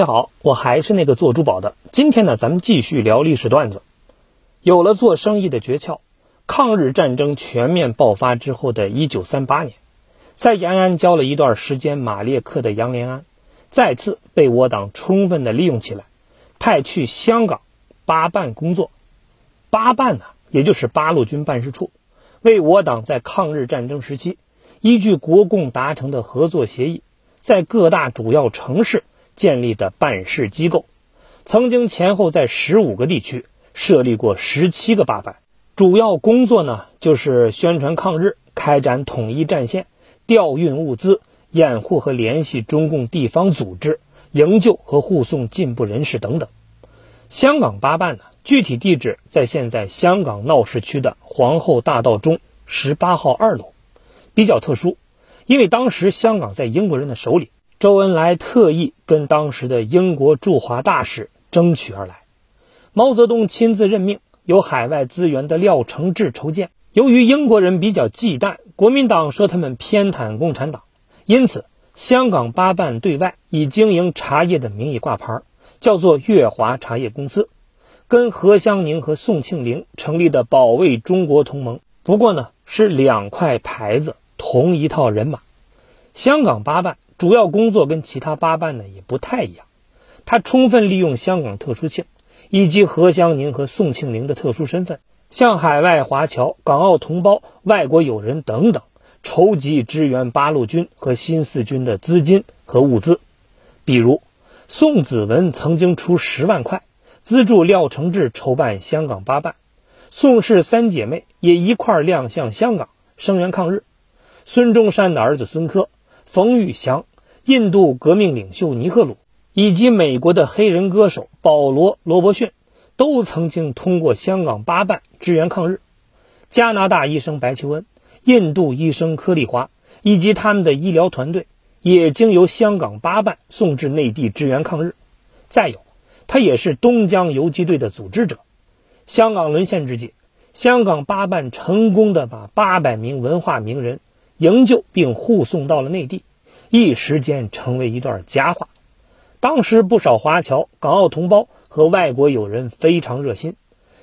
大家好，我还是那个做珠宝的。今天呢，咱们继续聊历史段子。有了做生意的诀窍，抗日战争全面爆发之后的一九三八年，在延安教了一段时间马列课的杨连安，再次被我党充分的利用起来，派去香港八办工作。八办呢，也就是八路军办事处，为我党在抗日战争时期，依据国共达成的合作协议，在各大主要城市。建立的办事机构，曾经前后在十五个地区设立过十七个八办，主要工作呢就是宣传抗日、开展统一战线、调运物资、掩护和联系中共地方组织、营救和护送进步人士等等。香港八办呢，具体地址在现在香港闹市区的皇后大道中十八号二楼，比较特殊，因为当时香港在英国人的手里。周恩来特意跟当时的英国驻华大使争取而来，毛泽东亲自任命有海外资源的廖承志筹建。由于英国人比较忌惮国民党说他们偏袒共产党，因此香港八办对外以经营茶叶的名义挂牌，叫做粤华茶叶公司，跟何香凝和宋庆龄成立的保卫中国同盟。不过呢，是两块牌子，同一套人马。香港八办。主要工作跟其他八办呢也不太一样，他充分利用香港特殊性，以及何香凝和宋庆龄的特殊身份，向海外华侨、港澳同胞、外国友人等等筹集支援八路军和新四军的资金和物资。比如，宋子文曾经出十万块资助廖承志筹办香港八办，宋氏三姐妹也一块亮相香港声援抗日。孙中山的儿子孙科、冯玉祥。印度革命领袖尼赫鲁以及美国的黑人歌手保罗·罗伯逊，都曾经通过香港八办支援抗日。加拿大医生白求恩、印度医生柯立华以及他们的医疗团队，也经由香港八办送至内地支援抗日。再有，他也是东江游击队的组织者。香港沦陷之际，香港八办成功的把八百名文化名人营救并护送到了内地。一时间成为一段佳话，当时不少华侨、港澳同胞和外国友人非常热心，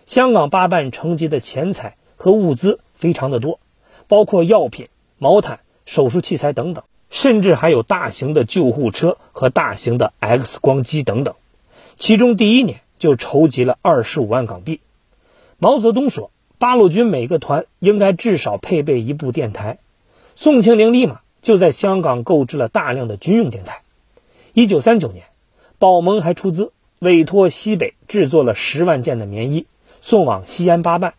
香港八办筹集的钱财和物资非常的多，包括药品、毛毯、手术器材等等，甚至还有大型的救护车和大型的 X 光机等等。其中第一年就筹集了二十五万港币。毛泽东说，八路军每个团应该至少配备一部电台。宋庆龄立马。就在香港购置了大量的军用电台。一九三九年，保盟还出资委托西北制作了十万件的棉衣，送往西安八办。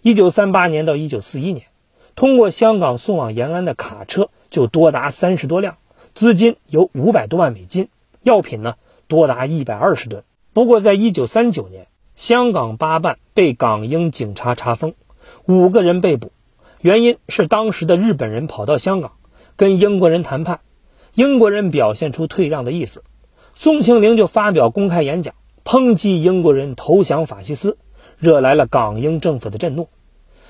一九三八年到一九四一年，通过香港送往延安的卡车就多达三十多辆，资金有五百多万美金，药品呢多达一百二十吨。不过，在一九三九年，香港八办被港英警察查封，五个人被捕，原因是当时的日本人跑到香港。跟英国人谈判，英国人表现出退让的意思，宋庆龄就发表公开演讲，抨击英国人投降法西斯，惹来了港英政府的震怒。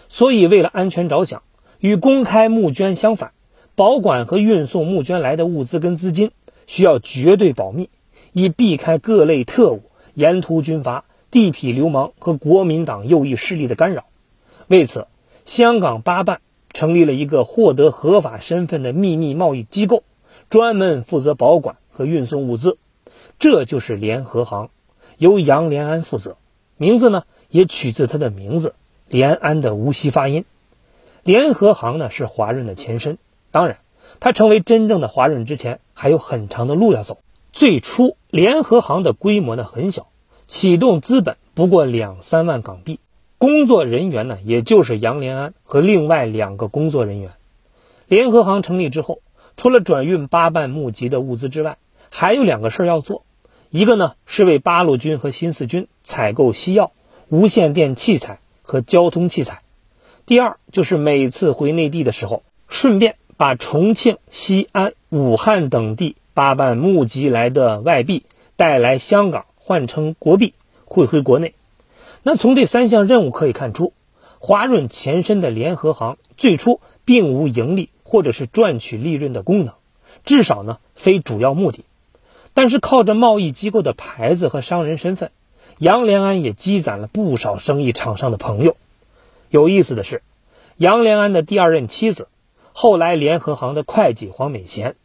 所以，为了安全着想，与公开募捐相反，保管和运送募捐来的物资跟资金需要绝对保密，以避开各类特务、沿途军阀、地痞流氓和国民党右翼势力的干扰。为此，香港八办。成立了一个获得合法身份的秘密贸易机构，专门负责保管和运送物资，这就是联合行，由杨连安负责。名字呢也取自他的名字连安的无锡发音。联合行呢是华润的前身，当然，它成为真正的华润之前还有很长的路要走。最初，联合行的规模呢很小，启动资本不过两三万港币。工作人员呢，也就是杨连安和另外两个工作人员。联合行成立之后，除了转运八办募集的物资之外，还有两个事儿要做。一个呢是为八路军和新四军采购西药、无线电器材和交通器材；第二就是每次回内地的时候，顺便把重庆、西安、武汉等地八办募集来的外币带来香港换成国币汇回国内。那从这三项任务可以看出，华润前身的联合行最初并无盈利或者是赚取利润的功能，至少呢非主要目的。但是靠着贸易机构的牌子和商人身份，杨连安也积攒了不少生意场上的朋友。有意思的是，杨连安的第二任妻子，后来联合行的会计黄美贤，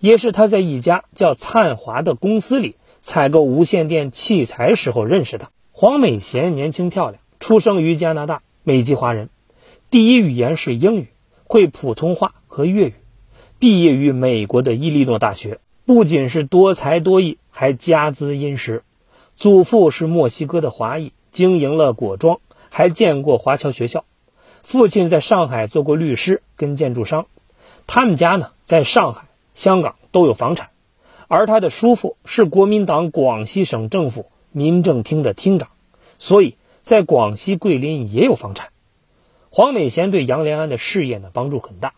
也是他在一家叫灿华的公司里采购无线电器材时候认识的。黄美贤年轻漂亮，出生于加拿大，美籍华人，第一语言是英语，会普通话和粤语，毕业于美国的伊利诺大学。不仅是多才多艺，还家资殷实。祖父是墨西哥的华裔，经营了果庄，还建过华侨学校。父亲在上海做过律师跟建筑商。他们家呢，在上海、香港都有房产。而他的叔父是国民党广西省政府民政厅的厅长，所以在广西桂林也有房产。黄美贤对杨连安的事业呢帮助很大，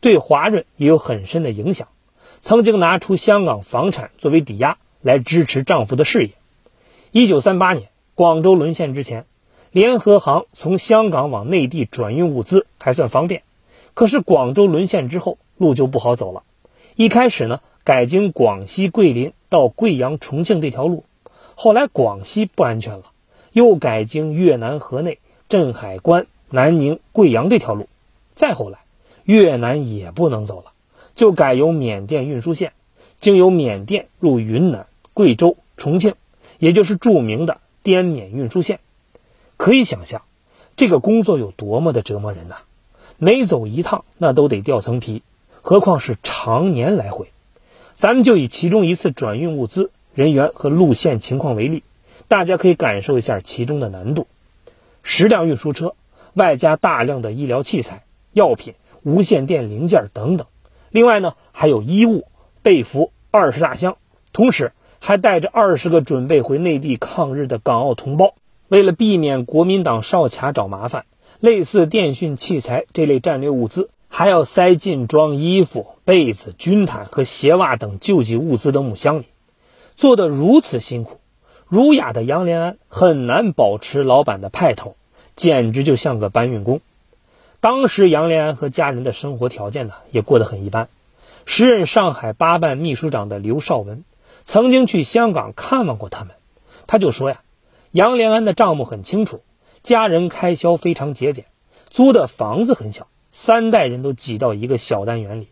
对华润也有很深的影响。曾经拿出香港房产作为抵押来支持丈夫的事业。一九三八年，广州沦陷之前，联合行从香港往内地转运物资还算方便。可是广州沦陷之后，路就不好走了。一开始呢，改经广西桂林到贵阳、重庆这条路，后来广西不安全了，又改经越南河内、镇海关、南宁、贵阳这条路，再后来，越南也不能走了。就改由缅甸运输线，经由缅甸入云南、贵州、重庆，也就是著名的滇缅运输线。可以想象，这个工作有多么的折磨人呐！每走一趟，那都得掉层皮，何况是常年来回。咱们就以其中一次转运物资人员和路线情况为例，大家可以感受一下其中的难度：十辆运输车，外加大量的医疗器材、药品、无线电零件等等。另外呢，还有衣物、被服二十大箱，同时还带着二十个准备回内地抗日的港澳同胞。为了避免国民党哨卡找麻烦，类似电讯器材这类战略物资，还要塞进装衣服、被子、军毯和鞋袜等救济物资的木箱里。做得如此辛苦，儒雅的杨连安很难保持老板的派头，简直就像个搬运工。当时杨连安和家人的生活条件呢，也过得很一般。时任上海八办秘书长的刘少文，曾经去香港看望过他们，他就说呀，杨连安的账目很清楚，家人开销非常节俭，租的房子很小，三代人都挤到一个小单元里，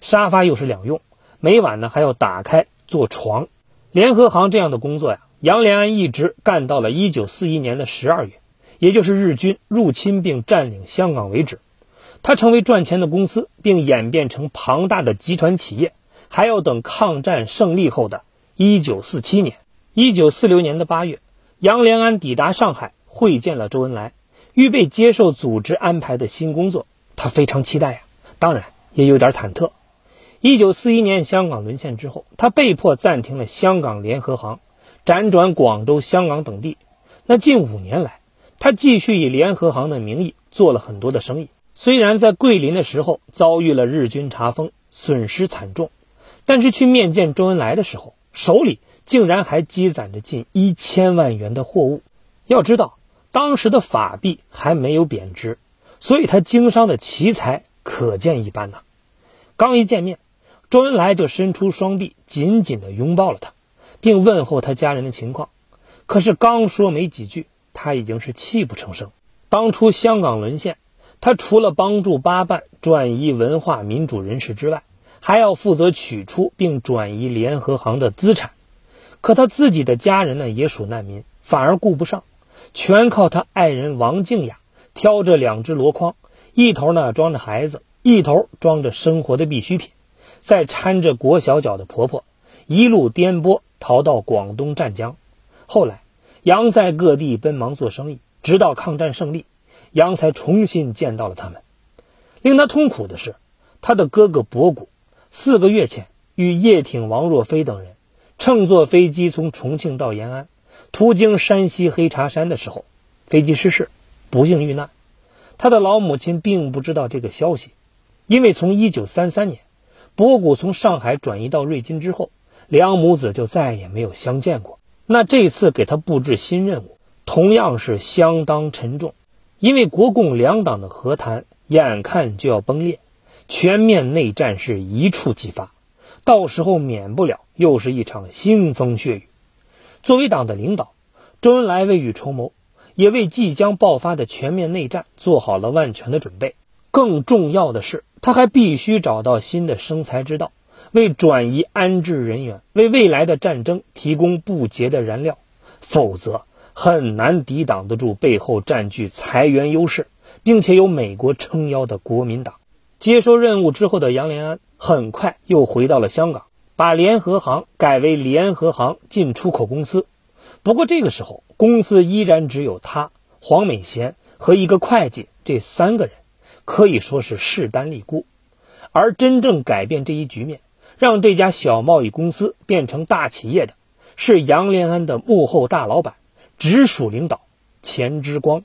沙发又是两用，每晚呢还要打开做床。联合行这样的工作呀，杨连安一直干到了一九四一年的十二月。也就是日军入侵并占领香港为止，他成为赚钱的公司，并演变成庞大的集团企业，还要等抗战胜利后的1947年。1946年的8月，杨连安抵达上海，会见了周恩来，预备接受组织安排的新工作。他非常期待呀，当然也有点忐忑。1941年香港沦陷之后，他被迫暂停了香港联合行，辗转广州、香港等地。那近五年来，他继续以联合行的名义做了很多的生意，虽然在桂林的时候遭遇了日军查封，损失惨重，但是去面见周恩来的时候，手里竟然还积攒着近一千万元的货物。要知道，当时的法币还没有贬值，所以他经商的奇才可见一斑呐。刚一见面，周恩来就伸出双臂，紧紧地拥抱了他，并问候他家人的情况。可是刚说没几句。他已经是泣不成声。当初香港沦陷，他除了帮助八办转移文化民主人士之外，还要负责取出并转移联合行的资产。可他自己的家人呢，也属难民，反而顾不上，全靠他爱人王静雅挑着两只箩筐，一头呢装着孩子，一头装着生活的必需品，再搀着裹小脚的婆婆，一路颠簸逃到广东湛江。后来。杨在各地奔忙做生意，直到抗战胜利，杨才重新见到了他们。令他痛苦的是，他的哥哥博古四个月前与叶挺、王若飞等人乘坐飞机从重庆到延安，途经山西黑茶山的时候，飞机失事，不幸遇难。他的老母亲并不知道这个消息，因为从1933年博古从上海转移到瑞金之后，两母子就再也没有相见过。那这次给他布置新任务，同样是相当沉重，因为国共两党的和谈眼看就要崩裂，全面内战是一触即发，到时候免不了又是一场腥风血雨。作为党的领导，周恩来未雨绸缪，也为即将爆发的全面内战做好了万全的准备。更重要的是，他还必须找到新的生财之道，为转移安置人员、为未来的战争提供不竭的燃料，否则很难抵挡得住背后占据财源优势，并且有美国撑腰的国民党。接收任务之后的杨连安。很快又回到了香港，把联合行改为联合行进出口公司。不过这个时候，公司依然只有他、黄美贤和一个会计这三个人，可以说是势单力孤。而真正改变这一局面，让这家小贸易公司变成大企业的，是杨连安的幕后大老板、直属领导钱之光。